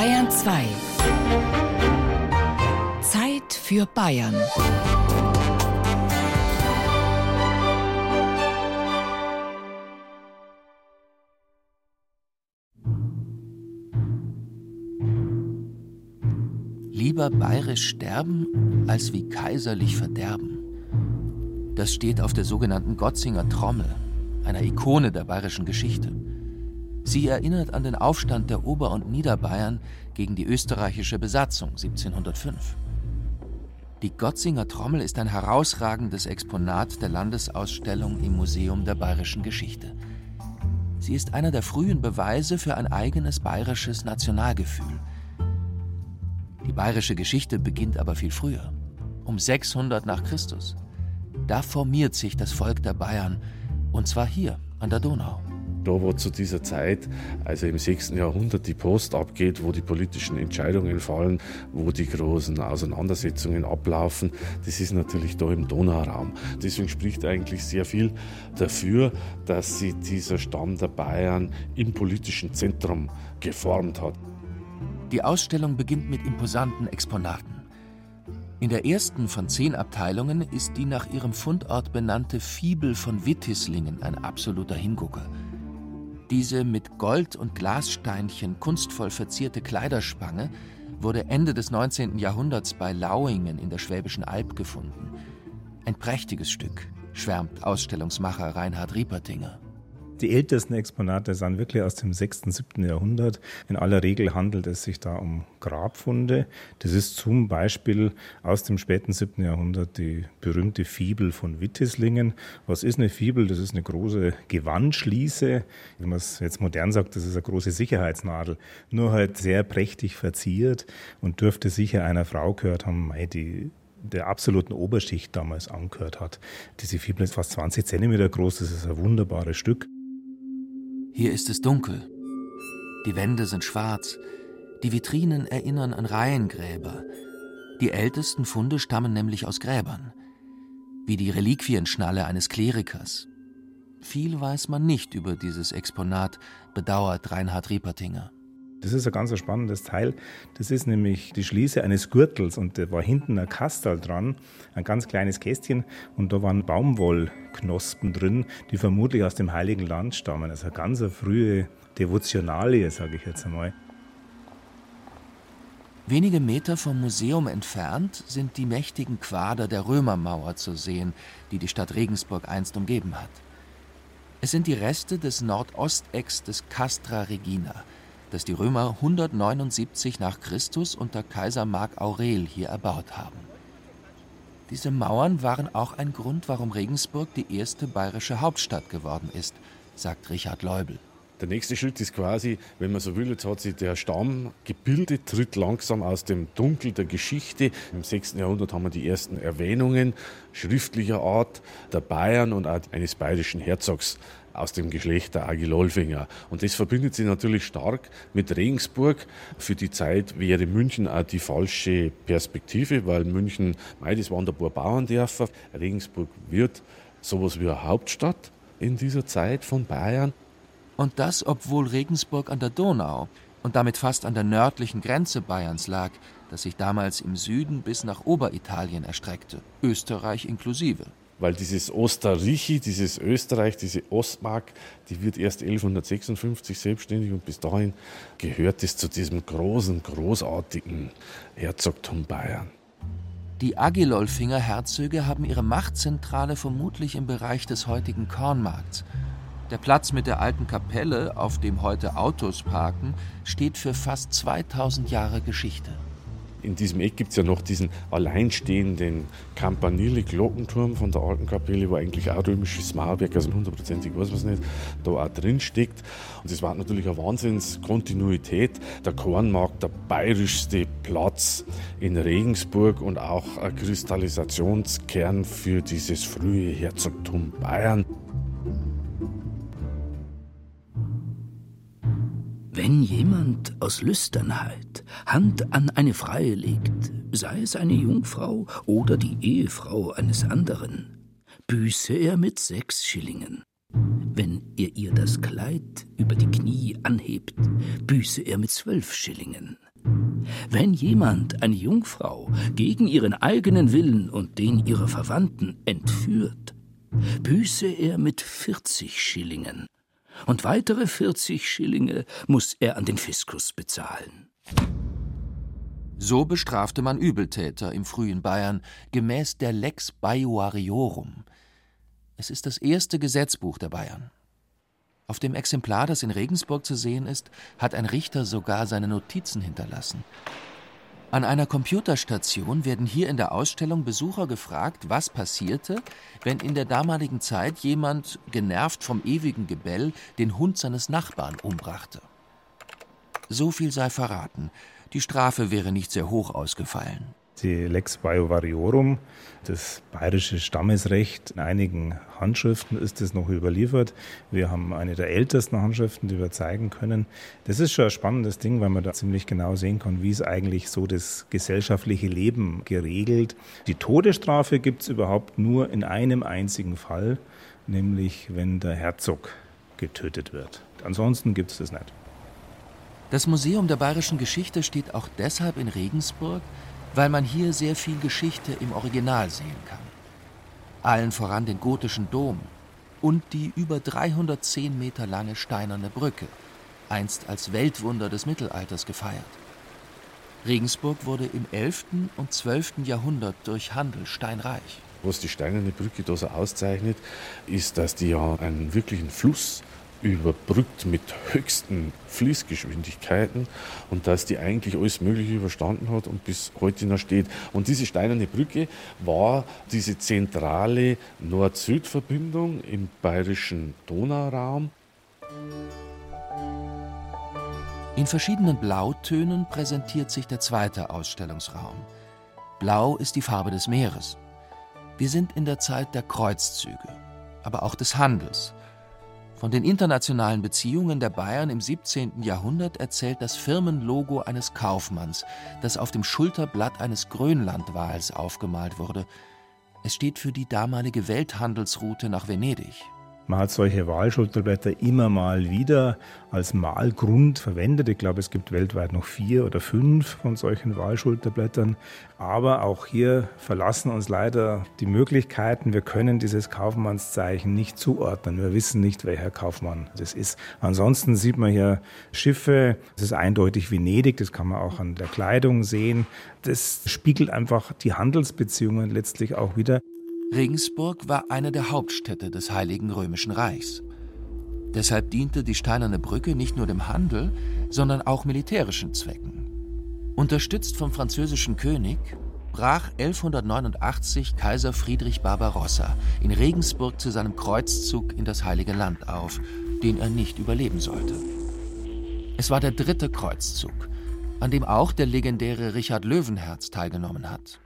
Bayern 2. Zeit für Bayern. Lieber bayerisch sterben, als wie kaiserlich verderben. Das steht auf der sogenannten Gotzinger Trommel, einer Ikone der bayerischen Geschichte. Sie erinnert an den Aufstand der Ober- und Niederbayern gegen die österreichische Besatzung 1705. Die Gotzinger Trommel ist ein herausragendes Exponat der Landesausstellung im Museum der bayerischen Geschichte. Sie ist einer der frühen Beweise für ein eigenes bayerisches Nationalgefühl. Die bayerische Geschichte beginnt aber viel früher, um 600 nach Christus. Da formiert sich das Volk der Bayern, und zwar hier an der Donau. Da, wo zu dieser Zeit, also im 6. Jahrhundert, die Post abgeht, wo die politischen Entscheidungen fallen, wo die großen Auseinandersetzungen ablaufen, das ist natürlich da im Donauraum. Deswegen spricht eigentlich sehr viel dafür, dass sich dieser Stamm der Bayern im politischen Zentrum geformt hat. Die Ausstellung beginnt mit imposanten Exponaten. In der ersten von zehn Abteilungen ist die nach ihrem Fundort benannte Fibel von Wittislingen ein absoluter Hingucker. Diese mit Gold- und Glassteinchen kunstvoll verzierte Kleiderspange wurde Ende des 19. Jahrhunderts bei Lauingen in der Schwäbischen Alb gefunden. Ein prächtiges Stück, schwärmt Ausstellungsmacher Reinhard Riepertinger. Die ältesten Exponate sind wirklich aus dem 6., 7. Jahrhundert. In aller Regel handelt es sich da um Grabfunde. Das ist zum Beispiel aus dem späten 7. Jahrhundert die berühmte Fibel von Wittislingen. Was ist eine Fibel? Das ist eine große Gewandschließe. Wenn man es jetzt modern sagt, das ist eine große Sicherheitsnadel. Nur halt sehr prächtig verziert und dürfte sicher einer Frau gehört haben, die der absoluten Oberschicht damals angehört hat. Diese Fibel ist fast 20 Zentimeter groß, das ist ein wunderbares Stück. Hier ist es dunkel. Die Wände sind schwarz. Die Vitrinen erinnern an Reihengräber. Die ältesten Funde stammen nämlich aus Gräbern. Wie die Reliquienschnalle eines Klerikers. Viel weiß man nicht über dieses Exponat, bedauert Reinhard Riepertinger. Das ist ein ganz spannendes Teil. Das ist nämlich die Schließe eines Gürtels und da war hinten ein Kastel dran, ein ganz kleines Kästchen und da waren Baumwollknospen drin, die vermutlich aus dem Heiligen Land stammen. Also eine ganz frühe Devotionalie, sage ich jetzt einmal. Wenige Meter vom Museum entfernt sind die mächtigen Quader der Römermauer zu sehen, die die Stadt Regensburg einst umgeben hat. Es sind die Reste des Nordostecks des Castra Regina – das die Römer 179 nach Christus unter Kaiser Mark Aurel hier erbaut haben. Diese Mauern waren auch ein Grund, warum Regensburg die erste bayerische Hauptstadt geworden ist, sagt Richard Leubel. Der nächste Schritt ist quasi, wenn man so will, jetzt hat sich der Stamm gebildet, tritt langsam aus dem Dunkel der Geschichte. Im 6. Jahrhundert haben wir die ersten Erwähnungen schriftlicher Art der Bayern und auch eines bayerischen Herzogs aus dem Geschlecht der Agilolfinger. Und das verbindet sich natürlich stark mit Regensburg. Für die Zeit wäre München auch die falsche Perspektive, weil München, mei, das waren ein paar Bauerndörfer. Regensburg wird sowas wie eine Hauptstadt in dieser Zeit von Bayern. Und das, obwohl Regensburg an der Donau und damit fast an der nördlichen Grenze Bayerns lag, das sich damals im Süden bis nach Oberitalien erstreckte, Österreich inklusive weil dieses Osterrichi, dieses Österreich, diese Ostmark, die wird erst 1156 selbstständig und bis dahin gehört es zu diesem großen, großartigen Herzogtum Bayern. Die Agilolfinger Herzöge haben ihre Machtzentrale vermutlich im Bereich des heutigen Kornmarkts. Der Platz mit der alten Kapelle, auf dem heute Autos parken, steht für fast 2000 Jahre Geschichte. In diesem Eck gibt es ja noch diesen alleinstehenden Campanile-Glockenturm von der alten Kapelle, wo eigentlich auch römisches Mauerwerk, also hundertprozentig weiß man es nicht, da auch drin steckt. Und das war natürlich eine Wahnsinnskontinuität. Der Kornmarkt, der bayerischste Platz in Regensburg und auch ein Kristallisationskern für dieses frühe Herzogtum Bayern. Wenn jemand aus Lüsternheit Hand an eine Freie legt, sei es eine Jungfrau oder die Ehefrau eines anderen, büße er mit sechs Schillingen. Wenn ihr ihr das Kleid über die Knie anhebt, büße er mit zwölf Schillingen. Wenn jemand eine Jungfrau gegen ihren eigenen Willen und den ihrer Verwandten entführt, büße er mit 40 Schillingen, und weitere 40 Schillinge muss er an den Fiskus bezahlen. So bestrafte man Übeltäter im frühen Bayern gemäß der Lex Baiuariorum. Es ist das erste Gesetzbuch der Bayern. Auf dem Exemplar, das in Regensburg zu sehen ist, hat ein Richter sogar seine Notizen hinterlassen. An einer Computerstation werden hier in der Ausstellung Besucher gefragt, was passierte, wenn in der damaligen Zeit jemand, genervt vom ewigen Gebell, den Hund seines Nachbarn umbrachte. So viel sei verraten. Die Strafe wäre nicht sehr hoch ausgefallen. Die Lex Biovariorum, das bayerische Stammesrecht, in einigen Handschriften ist es noch überliefert. Wir haben eine der ältesten Handschriften, die wir zeigen können. Das ist schon ein spannendes Ding, weil man da ziemlich genau sehen kann, wie es eigentlich so das gesellschaftliche Leben geregelt. Die Todesstrafe gibt es überhaupt nur in einem einzigen Fall, nämlich wenn der Herzog getötet wird. Ansonsten gibt es das nicht. Das Museum der bayerischen Geschichte steht auch deshalb in Regensburg, weil man hier sehr viel Geschichte im Original sehen kann. Allen voran den gotischen Dom und die über 310 Meter lange steinerne Brücke, einst als Weltwunder des Mittelalters gefeiert. Regensburg wurde im 11. und 12. Jahrhundert durch Handel steinreich. Was die steinerne Brücke da so auszeichnet, ist, dass die ja einen wirklichen Fluss überbrückt mit höchsten Fließgeschwindigkeiten und dass die eigentlich alles Mögliche überstanden hat und bis heute noch steht. Und diese steinerne Brücke war diese zentrale Nord-Süd-Verbindung im bayerischen Donauraum. In verschiedenen Blautönen präsentiert sich der zweite Ausstellungsraum. Blau ist die Farbe des Meeres. Wir sind in der Zeit der Kreuzzüge, aber auch des Handels. Von den internationalen Beziehungen der Bayern im 17. Jahrhundert erzählt das Firmenlogo eines Kaufmanns, das auf dem Schulterblatt eines Grönlandwals aufgemalt wurde. Es steht für die damalige Welthandelsroute nach Venedig. Man hat solche Wahlschulterblätter immer mal wieder als Malgrund verwendet. Ich glaube, es gibt weltweit noch vier oder fünf von solchen Wahlschulterblättern. Aber auch hier verlassen uns leider die Möglichkeiten. Wir können dieses Kaufmannszeichen nicht zuordnen. Wir wissen nicht, welcher Kaufmann das ist. Ansonsten sieht man hier Schiffe. Es ist eindeutig Venedig. Das kann man auch an der Kleidung sehen. Das spiegelt einfach die Handelsbeziehungen letztlich auch wieder. Regensburg war eine der Hauptstädte des Heiligen Römischen Reichs. Deshalb diente die Steinerne Brücke nicht nur dem Handel, sondern auch militärischen Zwecken. Unterstützt vom französischen König brach 1189 Kaiser Friedrich Barbarossa in Regensburg zu seinem Kreuzzug in das Heilige Land auf, den er nicht überleben sollte. Es war der dritte Kreuzzug, an dem auch der legendäre Richard Löwenherz teilgenommen hat.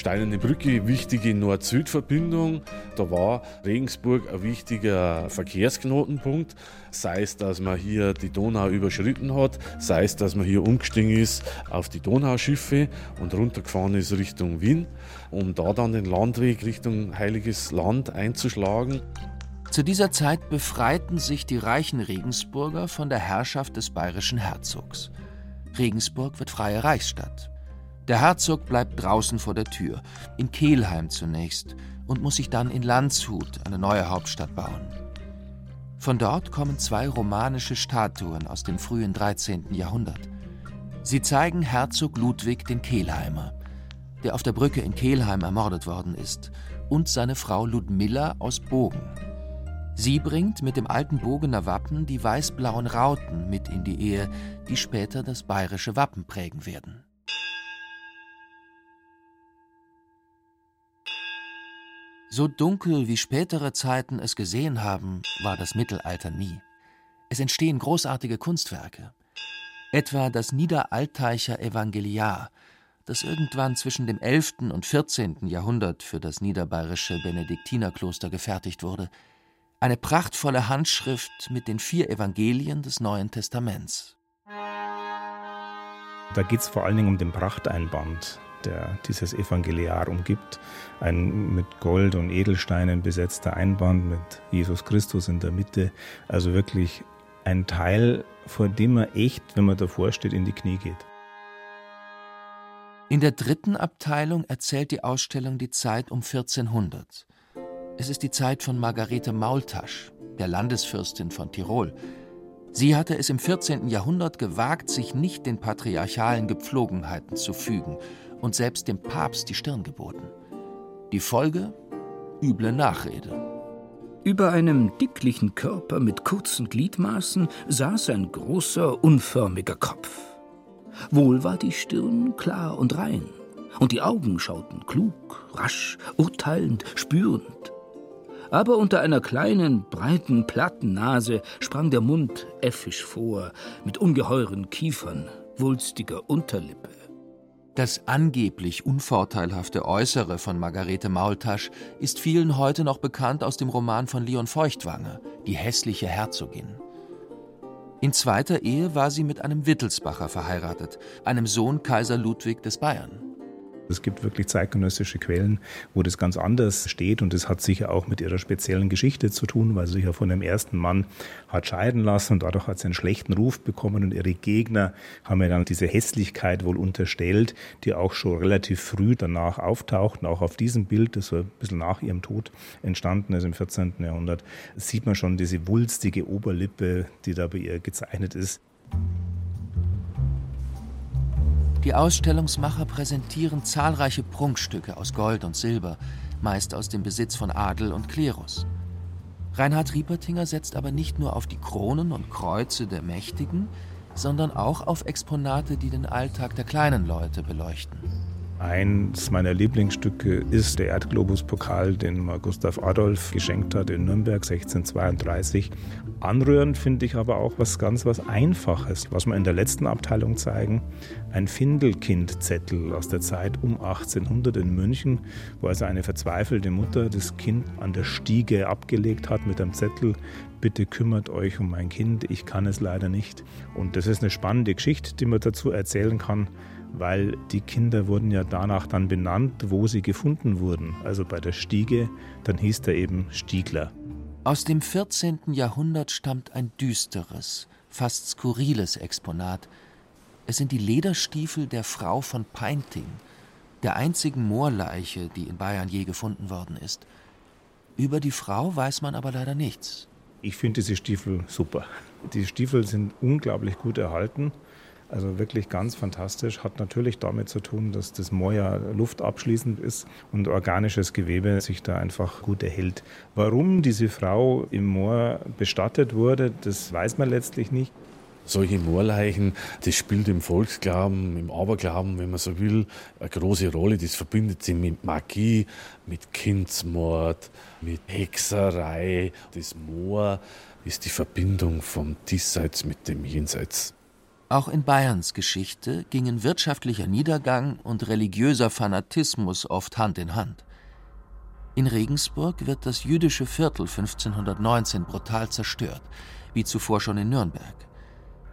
Steinerne Brücke, wichtige Nord-Süd-Verbindung. Da war Regensburg ein wichtiger Verkehrsknotenpunkt. Sei es, dass man hier die Donau überschritten hat, sei es, dass man hier umgestiegen ist auf die Donauschiffe und runtergefahren ist Richtung Wien, um da dann den Landweg Richtung Heiliges Land einzuschlagen. Zu dieser Zeit befreiten sich die reichen Regensburger von der Herrschaft des bayerischen Herzogs. Regensburg wird freie Reichsstadt. Der Herzog bleibt draußen vor der Tür, in Kelheim zunächst, und muss sich dann in Landshut, eine neue Hauptstadt, bauen. Von dort kommen zwei romanische Statuen aus dem frühen 13. Jahrhundert. Sie zeigen Herzog Ludwig den Kelheimer, der auf der Brücke in Kelheim ermordet worden ist, und seine Frau Ludmilla aus Bogen. Sie bringt mit dem alten Bogener Wappen die weiß-blauen Rauten mit in die Ehe, die später das bayerische Wappen prägen werden. So dunkel wie spätere Zeiten es gesehen haben, war das Mittelalter nie. Es entstehen großartige Kunstwerke. Etwa das Niederalteicher Evangeliar, das irgendwann zwischen dem 11. und 14. Jahrhundert für das niederbayerische Benediktinerkloster gefertigt wurde. Eine prachtvolle Handschrift mit den vier Evangelien des Neuen Testaments. Da geht es vor allen Dingen um den Prachteinband der dieses Evangeliar umgibt. Ein mit Gold und Edelsteinen besetzter Einband mit Jesus Christus in der Mitte. Also wirklich ein Teil, vor dem man echt, wenn man davor steht, in die Knie geht. In der dritten Abteilung erzählt die Ausstellung die Zeit um 1400. Es ist die Zeit von Margarete Maultasch, der Landesfürstin von Tirol. Sie hatte es im 14. Jahrhundert gewagt, sich nicht den patriarchalen Gepflogenheiten zu fügen und selbst dem Papst die Stirn geboten. Die Folge? Üble Nachrede. Über einem dicklichen Körper mit kurzen Gliedmaßen saß ein großer, unförmiger Kopf. Wohl war die Stirn klar und rein, und die Augen schauten klug, rasch, urteilend, spürend aber unter einer kleinen, breiten, platten Nase sprang der Mund äffisch vor, mit ungeheuren Kiefern, wulstiger Unterlippe. Das angeblich unvorteilhafte Äußere von Margarete Maultasch ist vielen heute noch bekannt aus dem Roman von Leon Feuchtwanger, Die hässliche Herzogin. In zweiter Ehe war sie mit einem Wittelsbacher verheiratet, einem Sohn Kaiser Ludwig des Bayern. Es gibt wirklich zeitgenössische Quellen, wo das ganz anders steht und das hat sicher auch mit ihrer speziellen Geschichte zu tun, weil sie sich ja von dem ersten Mann hat scheiden lassen und dadurch hat sie einen schlechten Ruf bekommen und ihre Gegner haben ihr dann diese Hässlichkeit wohl unterstellt, die auch schon relativ früh danach auftaucht. Und auch auf diesem Bild, das so ein bisschen nach ihrem Tod entstanden ist im 14. Jahrhundert, sieht man schon diese wulstige Oberlippe, die da bei ihr gezeichnet ist. Die Ausstellungsmacher präsentieren zahlreiche Prunkstücke aus Gold und Silber, meist aus dem Besitz von Adel und Klerus. Reinhard Riepertinger setzt aber nicht nur auf die Kronen und Kreuze der Mächtigen, sondern auch auf Exponate, die den Alltag der kleinen Leute beleuchten. Eins meiner Lieblingsstücke ist der Erdglobus-Pokal, den mir Gustav Adolf geschenkt hat in Nürnberg 1632. Anrührend finde ich aber auch was ganz was Einfaches, was wir in der letzten Abteilung zeigen. Ein Findelkind-Zettel aus der Zeit um 1800 in München, wo also eine verzweifelte Mutter das Kind an der Stiege abgelegt hat mit einem Zettel, bitte kümmert euch um mein Kind, ich kann es leider nicht. Und das ist eine spannende Geschichte, die man dazu erzählen kann weil die Kinder wurden ja danach dann benannt, wo sie gefunden wurden. Also bei der Stiege, dann hieß er eben Stiegler. Aus dem 14. Jahrhundert stammt ein düsteres, fast skurriles Exponat. Es sind die Lederstiefel der Frau von Peinting, der einzigen Moorleiche, die in Bayern je gefunden worden ist. Über die Frau weiß man aber leider nichts. Ich finde diese Stiefel super. Die Stiefel sind unglaublich gut erhalten. Also wirklich ganz fantastisch. Hat natürlich damit zu tun, dass das Moor ja luftabschließend ist und organisches Gewebe sich da einfach gut erhält. Warum diese Frau im Moor bestattet wurde, das weiß man letztlich nicht. Solche Moorleichen, das spielt im Volksglauben, im Aberglauben, wenn man so will, eine große Rolle. Das verbindet sich mit Magie, mit Kindsmord, mit Hexerei. Das Moor ist die Verbindung vom Diesseits mit dem Jenseits. Auch in Bayerns Geschichte gingen wirtschaftlicher Niedergang und religiöser Fanatismus oft Hand in Hand. In Regensburg wird das jüdische Viertel 1519 brutal zerstört, wie zuvor schon in Nürnberg.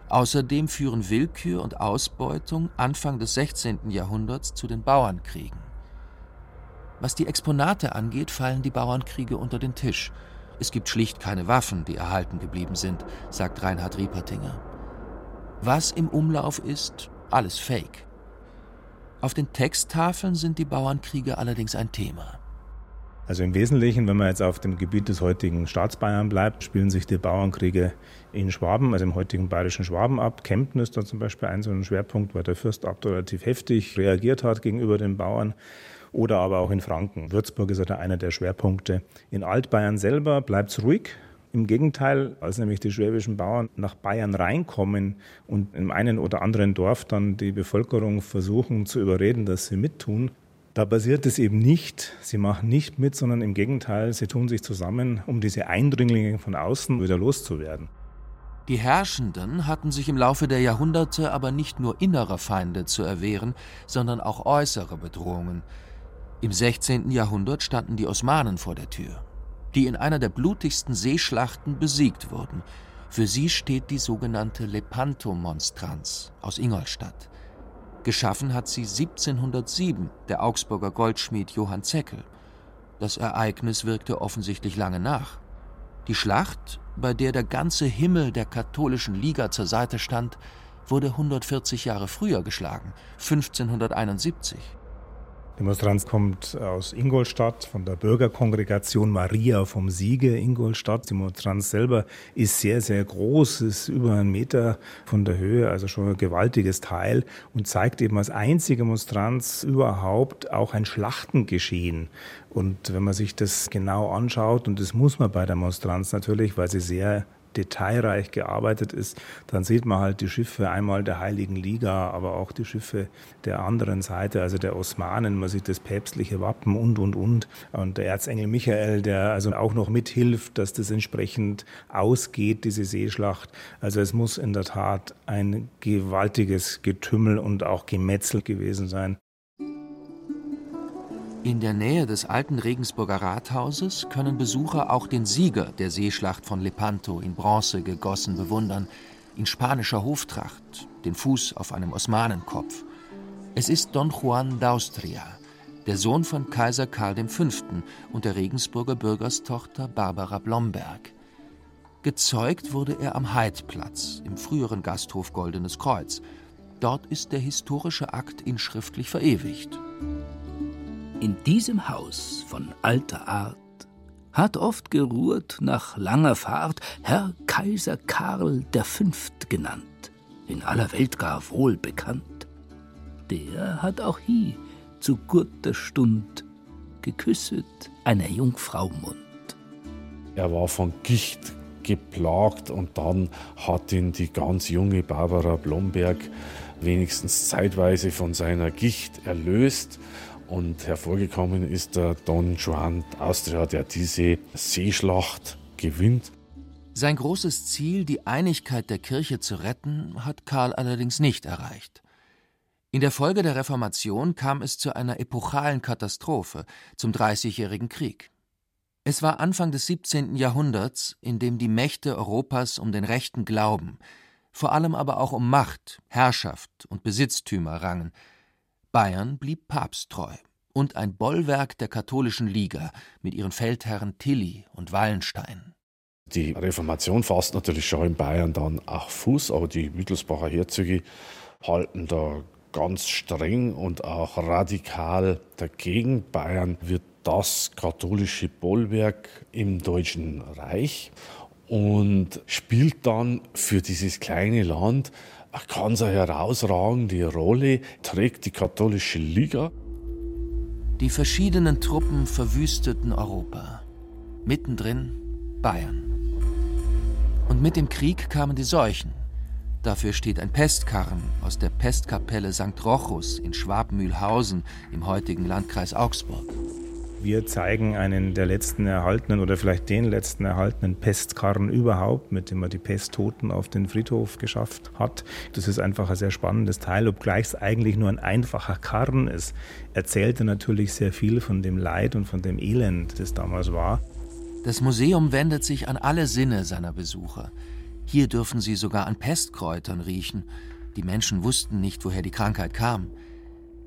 Außerdem führen Willkür und Ausbeutung Anfang des 16. Jahrhunderts zu den Bauernkriegen. Was die Exponate angeht, fallen die Bauernkriege unter den Tisch. Es gibt schlicht keine Waffen, die erhalten geblieben sind, sagt Reinhard Riepertinger. Was im Umlauf ist, alles Fake. Auf den Texttafeln sind die Bauernkriege allerdings ein Thema. Also im Wesentlichen, wenn man jetzt auf dem Gebiet des heutigen Staatsbayern bleibt, spielen sich die Bauernkriege in Schwaben, also im heutigen bayerischen Schwaben ab. Kempten ist da zum Beispiel ein so ein Schwerpunkt, weil der Fürstabt relativ heftig reagiert hat gegenüber den Bauern. Oder aber auch in Franken. Würzburg ist ja einer der Schwerpunkte. In Altbayern selber bleibt es ruhig. Im Gegenteil, als nämlich die schwäbischen Bauern nach Bayern reinkommen und im einen oder anderen Dorf dann die Bevölkerung versuchen zu überreden, dass sie mittun, da passiert es eben nicht. Sie machen nicht mit, sondern im Gegenteil, sie tun sich zusammen, um diese Eindringlinge von außen wieder loszuwerden. Die Herrschenden hatten sich im Laufe der Jahrhunderte aber nicht nur innerer Feinde zu erwehren, sondern auch äußere Bedrohungen. Im 16. Jahrhundert standen die Osmanen vor der Tür die in einer der blutigsten Seeschlachten besiegt wurden. Für sie steht die sogenannte Lepanto-Monstranz aus Ingolstadt. Geschaffen hat sie 1707 der Augsburger Goldschmied Johann Zeckel. Das Ereignis wirkte offensichtlich lange nach. Die Schlacht, bei der der ganze Himmel der katholischen Liga zur Seite stand, wurde 140 Jahre früher geschlagen, 1571. Demonstranz kommt aus Ingolstadt, von der Bürgerkongregation Maria vom Siege Ingolstadt. Demonstranz selber ist sehr, sehr groß, ist über einen Meter von der Höhe, also schon ein gewaltiges Teil und zeigt eben als einzige Demonstranz überhaupt auch ein Schlachtengeschehen. Und wenn man sich das genau anschaut, und das muss man bei der Demonstranz natürlich, weil sie sehr detailreich gearbeitet ist, dann sieht man halt die Schiffe einmal der Heiligen Liga, aber auch die Schiffe der anderen Seite, also der Osmanen. Man sieht das päpstliche Wappen und, und, und. Und der Erzengel Michael, der also auch noch mithilft, dass das entsprechend ausgeht, diese Seeschlacht. Also es muss in der Tat ein gewaltiges Getümmel und auch Gemetzel gewesen sein. In der Nähe des alten Regensburger Rathauses können Besucher auch den Sieger der Seeschlacht von Lepanto in Bronze gegossen bewundern, in spanischer Hoftracht, den Fuß auf einem Osmanenkopf. Es ist Don Juan d'Austria, der Sohn von Kaiser Karl V. und der Regensburger Bürgerstochter Barbara Blomberg. Gezeugt wurde er am Heidplatz, im früheren Gasthof Goldenes Kreuz. Dort ist der historische Akt inschriftlich verewigt. In diesem Haus von alter Art hat oft geruht nach langer Fahrt Herr Kaiser Karl V. genannt, in aller Welt gar wohl bekannt. Der hat auch hie zu guter Stund geküsset einer Jungfrau Mund. Er war von Gicht geplagt und dann hat ihn die ganz junge Barbara Blomberg wenigstens zeitweise von seiner Gicht erlöst und hervorgekommen ist der Don Juan Austria, der diese Seeschlacht gewinnt. Sein großes Ziel, die Einigkeit der Kirche zu retten, hat Karl allerdings nicht erreicht. In der Folge der Reformation kam es zu einer epochalen Katastrophe, zum Dreißigjährigen Krieg. Es war Anfang des 17. Jahrhunderts, in dem die Mächte Europas um den rechten Glauben, vor allem aber auch um Macht, Herrschaft und Besitztümer rangen, Bayern blieb papsttreu und ein Bollwerk der katholischen Liga mit ihren Feldherren Tilly und Wallenstein. Die Reformation fasst natürlich schon in Bayern dann auch Fuß, aber die Wittelsbacher Herzöge halten da ganz streng und auch radikal dagegen. Bayern wird das katholische Bollwerk im Deutschen Reich und spielt dann für dieses kleine Land eine ganz herausragende Rolle trägt die katholische Liga. Die verschiedenen Truppen verwüsteten Europa. Mittendrin Bayern. Und mit dem Krieg kamen die Seuchen. Dafür steht ein Pestkarren aus der Pestkapelle St. Rochus in Schwabmühlhausen im heutigen Landkreis Augsburg. Wir zeigen einen der letzten erhaltenen oder vielleicht den letzten erhaltenen Pestkarren überhaupt, mit dem man die Pesttoten auf den Friedhof geschafft hat. Das ist einfach ein sehr spannendes Teil, obgleich es eigentlich nur ein einfacher Karren ist. Erzählte natürlich sehr viel von dem Leid und von dem Elend, das damals war. Das Museum wendet sich an alle Sinne seiner Besucher. Hier dürfen sie sogar an Pestkräutern riechen. Die Menschen wussten nicht, woher die Krankheit kam.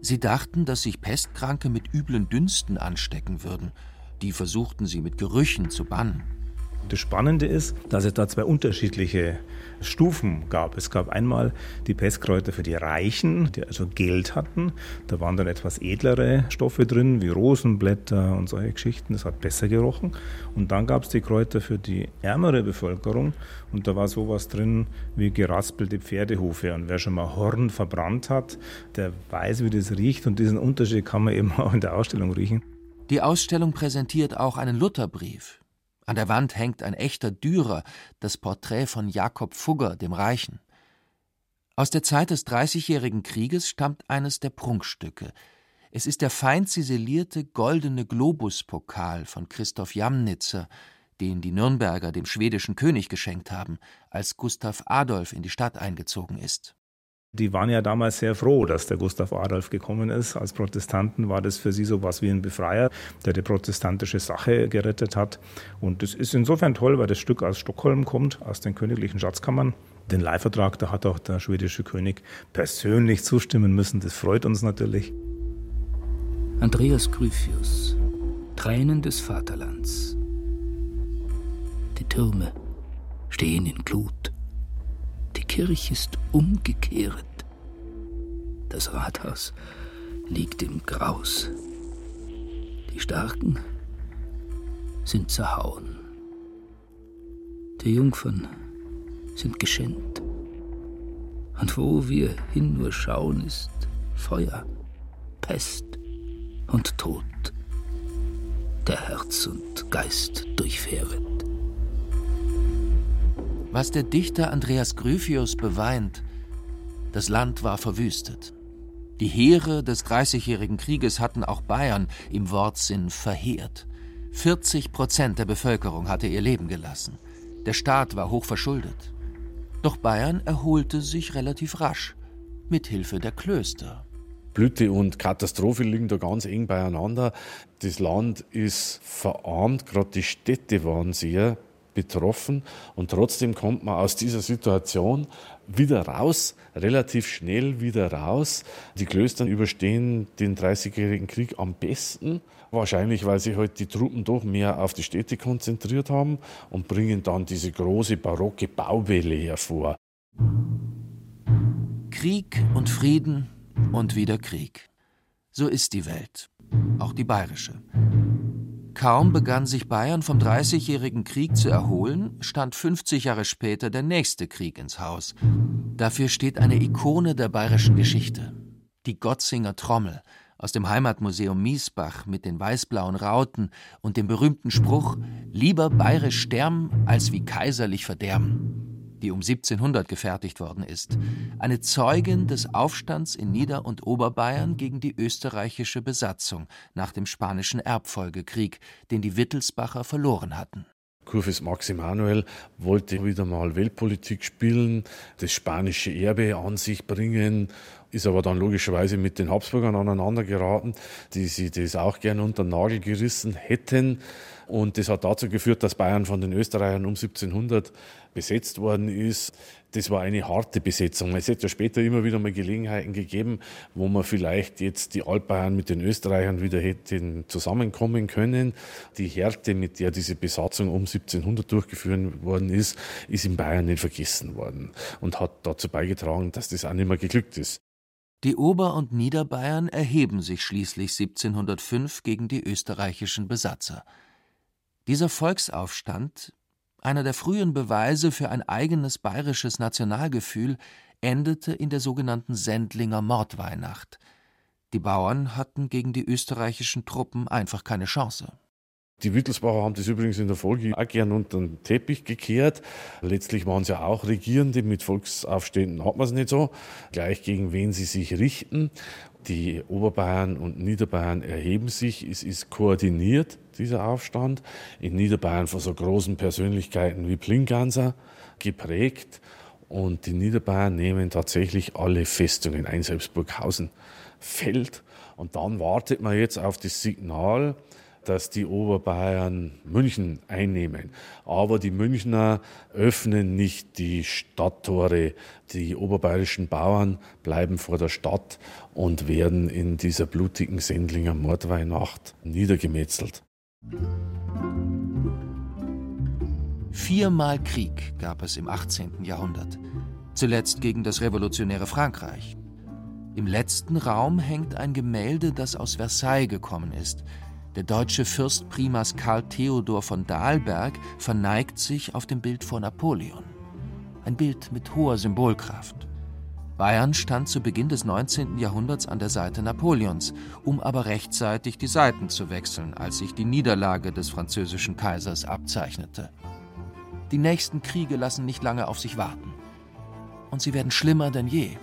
Sie dachten, dass sich Pestkranke mit üblen Dünsten anstecken würden. Die versuchten sie mit Gerüchen zu bannen. Das Spannende ist, dass es da zwei unterschiedliche Stufen gab. Es gab einmal die Pestkräuter für die Reichen, die also Geld hatten. Da waren dann etwas edlere Stoffe drin, wie Rosenblätter und solche Geschichten. Das hat besser gerochen. Und dann gab es die Kräuter für die ärmere Bevölkerung. Und da war sowas drin wie geraspelte Pferdehufe. Und wer schon mal Horn verbrannt hat, der weiß, wie das riecht. Und diesen Unterschied kann man eben auch in der Ausstellung riechen. Die Ausstellung präsentiert auch einen Lutherbrief, an der Wand hängt ein echter Dürer, das Porträt von Jakob Fugger, dem Reichen. Aus der Zeit des Dreißigjährigen Krieges stammt eines der Prunkstücke. Es ist der fein ziselierte goldene Globuspokal von Christoph Jamnitzer, den die Nürnberger dem schwedischen König geschenkt haben, als Gustav Adolf in die Stadt eingezogen ist. Die waren ja damals sehr froh, dass der Gustav Adolf gekommen ist. Als Protestanten war das für sie so was wie ein Befreier, der die protestantische Sache gerettet hat. Und das ist insofern toll, weil das Stück aus Stockholm kommt, aus den königlichen Schatzkammern. Den Leihvertrag, da hat auch der schwedische König persönlich zustimmen müssen. Das freut uns natürlich. Andreas Gryphius, Tränen des Vaterlands. Die Türme stehen in Glut. Die Kirche ist umgekehrt. Das Rathaus liegt im Graus. Die Starken sind zerhauen. Die Jungfern sind geschändt. Und wo wir hin nur schauen, ist Feuer, Pest und Tod, der Herz und Geist durchfähret. Was der Dichter Andreas Gryphius beweint, das Land war verwüstet. Die Heere des Dreißigjährigen Krieges hatten auch Bayern im Wortsinn verheert. 40 Prozent der Bevölkerung hatte ihr Leben gelassen. Der Staat war hoch verschuldet. Doch Bayern erholte sich relativ rasch, mit Hilfe der Klöster. Blüte und Katastrophe liegen da ganz eng beieinander. Das Land ist verarmt, gerade die Städte waren sehr betroffen und trotzdem kommt man aus dieser Situation wieder raus, relativ schnell wieder raus. Die Klöster überstehen den Dreißigjährigen Krieg am besten, wahrscheinlich weil sich halt die Truppen doch mehr auf die Städte konzentriert haben und bringen dann diese große barocke Bauwelle hervor. Krieg und Frieden und wieder Krieg. So ist die Welt, auch die bayerische. Kaum begann sich Bayern vom Dreißigjährigen Krieg zu erholen, stand 50 Jahre später der nächste Krieg ins Haus. Dafür steht eine Ikone der bayerischen Geschichte. Die Gotzinger Trommel aus dem Heimatmuseum Miesbach mit den weißblauen Rauten und dem berühmten Spruch Lieber bayerisch sterben als wie kaiserlich verderben die um 1700 gefertigt worden ist, eine Zeugin des Aufstands in Nieder- und Oberbayern gegen die österreichische Besatzung nach dem Spanischen Erbfolgekrieg, den die Wittelsbacher verloren hatten. Kurfürst Max Emanuel wollte wieder mal Weltpolitik spielen, das spanische Erbe an sich bringen, ist aber dann logischerweise mit den Habsburgern aneinander geraten, die sie das auch gerne unter den Nagel gerissen hätten. Und das hat dazu geführt, dass Bayern von den Österreichern um 1700 besetzt worden ist. Das war eine harte Besetzung. Es hätte ja später immer wieder mal Gelegenheiten gegeben, wo man vielleicht jetzt die Altbayern mit den Österreichern wieder hätten zusammenkommen können. Die Härte, mit der diese Besatzung um 1700 durchgeführt worden ist, ist in Bayern nicht vergessen worden und hat dazu beigetragen, dass das auch nicht mehr geglückt ist. Die Ober- und Niederbayern erheben sich schließlich 1705 gegen die österreichischen Besatzer. Dieser Volksaufstand, einer der frühen Beweise für ein eigenes bayerisches Nationalgefühl, endete in der sogenannten Sendlinger Mordweihnacht. Die Bauern hatten gegen die österreichischen Truppen einfach keine Chance. Die Wittelsbacher haben das übrigens in der Folge auch gern unter den Teppich gekehrt. Letztlich waren es ja auch Regierende, mit Volksaufständen hat man es nicht so, gleich gegen wen sie sich richten. Die Oberbayern und Niederbayern erheben sich, es ist koordiniert, dieser Aufstand. In Niederbayern von so großen Persönlichkeiten wie Plinganser geprägt. Und die Niederbayern nehmen tatsächlich alle Festungen ein, selbst Burghausen fällt. Und dann wartet man jetzt auf das Signal, dass die Oberbayern München einnehmen. Aber die Münchner öffnen nicht die Stadttore. Die oberbayerischen Bauern bleiben vor der Stadt und werden in dieser blutigen Sendlinger Mordweihnacht niedergemetzelt. Viermal Krieg gab es im 18. Jahrhundert. Zuletzt gegen das revolutionäre Frankreich. Im letzten Raum hängt ein Gemälde, das aus Versailles gekommen ist. Der deutsche Fürstprimas Karl Theodor von Dahlberg verneigt sich auf dem Bild vor Napoleon. Ein Bild mit hoher Symbolkraft. Bayern stand zu Beginn des 19. Jahrhunderts an der Seite Napoleons, um aber rechtzeitig die Seiten zu wechseln, als sich die Niederlage des französischen Kaisers abzeichnete. Die nächsten Kriege lassen nicht lange auf sich warten. Und sie werden schlimmer denn je.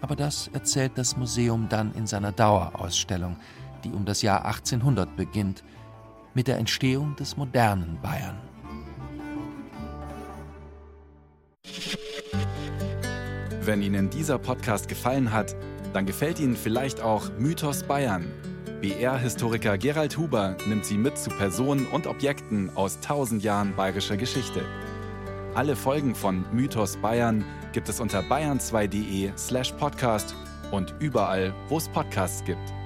Aber das erzählt das Museum dann in seiner Dauerausstellung, die um das Jahr 1800 beginnt, mit der Entstehung des modernen Bayern. Wenn Ihnen dieser Podcast gefallen hat, dann gefällt Ihnen vielleicht auch Mythos Bayern. BR-Historiker Gerald Huber nimmt Sie mit zu Personen und Objekten aus tausend Jahren bayerischer Geschichte. Alle Folgen von Mythos Bayern gibt es unter bayern2.de slash podcast und überall, wo es Podcasts gibt.